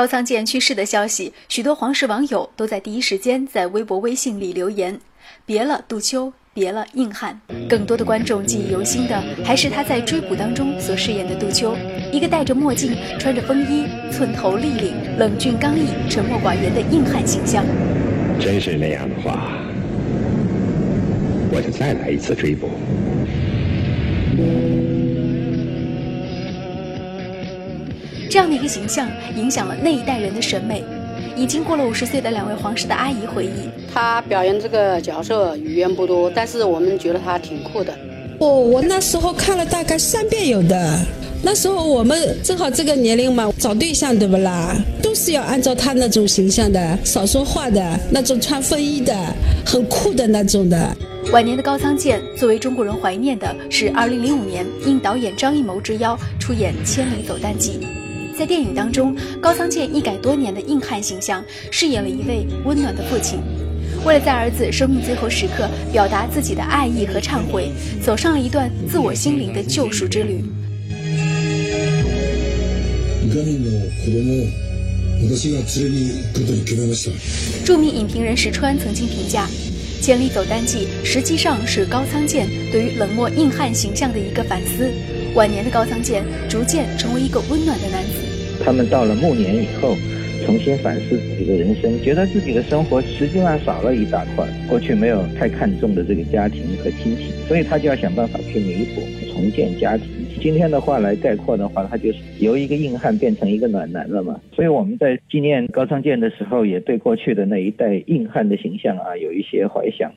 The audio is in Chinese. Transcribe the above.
高仓健去世的消息，许多皇室网友都在第一时间在微博、微信里留言：“别了，杜秋，别了，硬汉。”更多的观众记忆犹新的还是他在追捕当中所饰演的杜秋，一个戴着墨镜、穿着风衣、寸头立领、冷峻刚毅、沉默寡言的硬汉形象。真是那样的话，我就再来一次追捕。这样的一个形象影响了那一代人的审美。已经过了五十岁的两位皇室的阿姨回忆，她表演这个角色语言不多，但是我们觉得她挺酷的。哦，我那时候看了大概三遍有的。那时候我们正好这个年龄嘛，找对象对不啦？都是要按照她那种形象的，少说话的那种，穿风衣的，很酷的那种的。晚年的高仓健，作为中国人怀念的是二零零五年应导演张艺谋之邀出演《千里走单骑》。在电影当中，高仓健一改多年的硬汉形象，饰演了一位温暖的父亲。为了在儿子生命最后时刻表达自己的爱意和忏悔，走上了一段自我心灵的救赎之旅。著名影评人石川曾经评价，《千里走单骑》实际上是高仓健对于冷漠硬汉形象的一个反思。晚年的高仓健逐渐成为一个温暖的男子。他们到了暮年以后，重新反思自己的人生，觉得自己的生活实际上少了一大块，过去没有太看重的这个家庭和亲情，所以他就要想办法去弥补、重建家庭。今天的话来概括的话，他就是由一个硬汉变成一个暖男了嘛。所以我们在纪念高仓健的时候，也对过去的那一代硬汉的形象啊有一些怀想。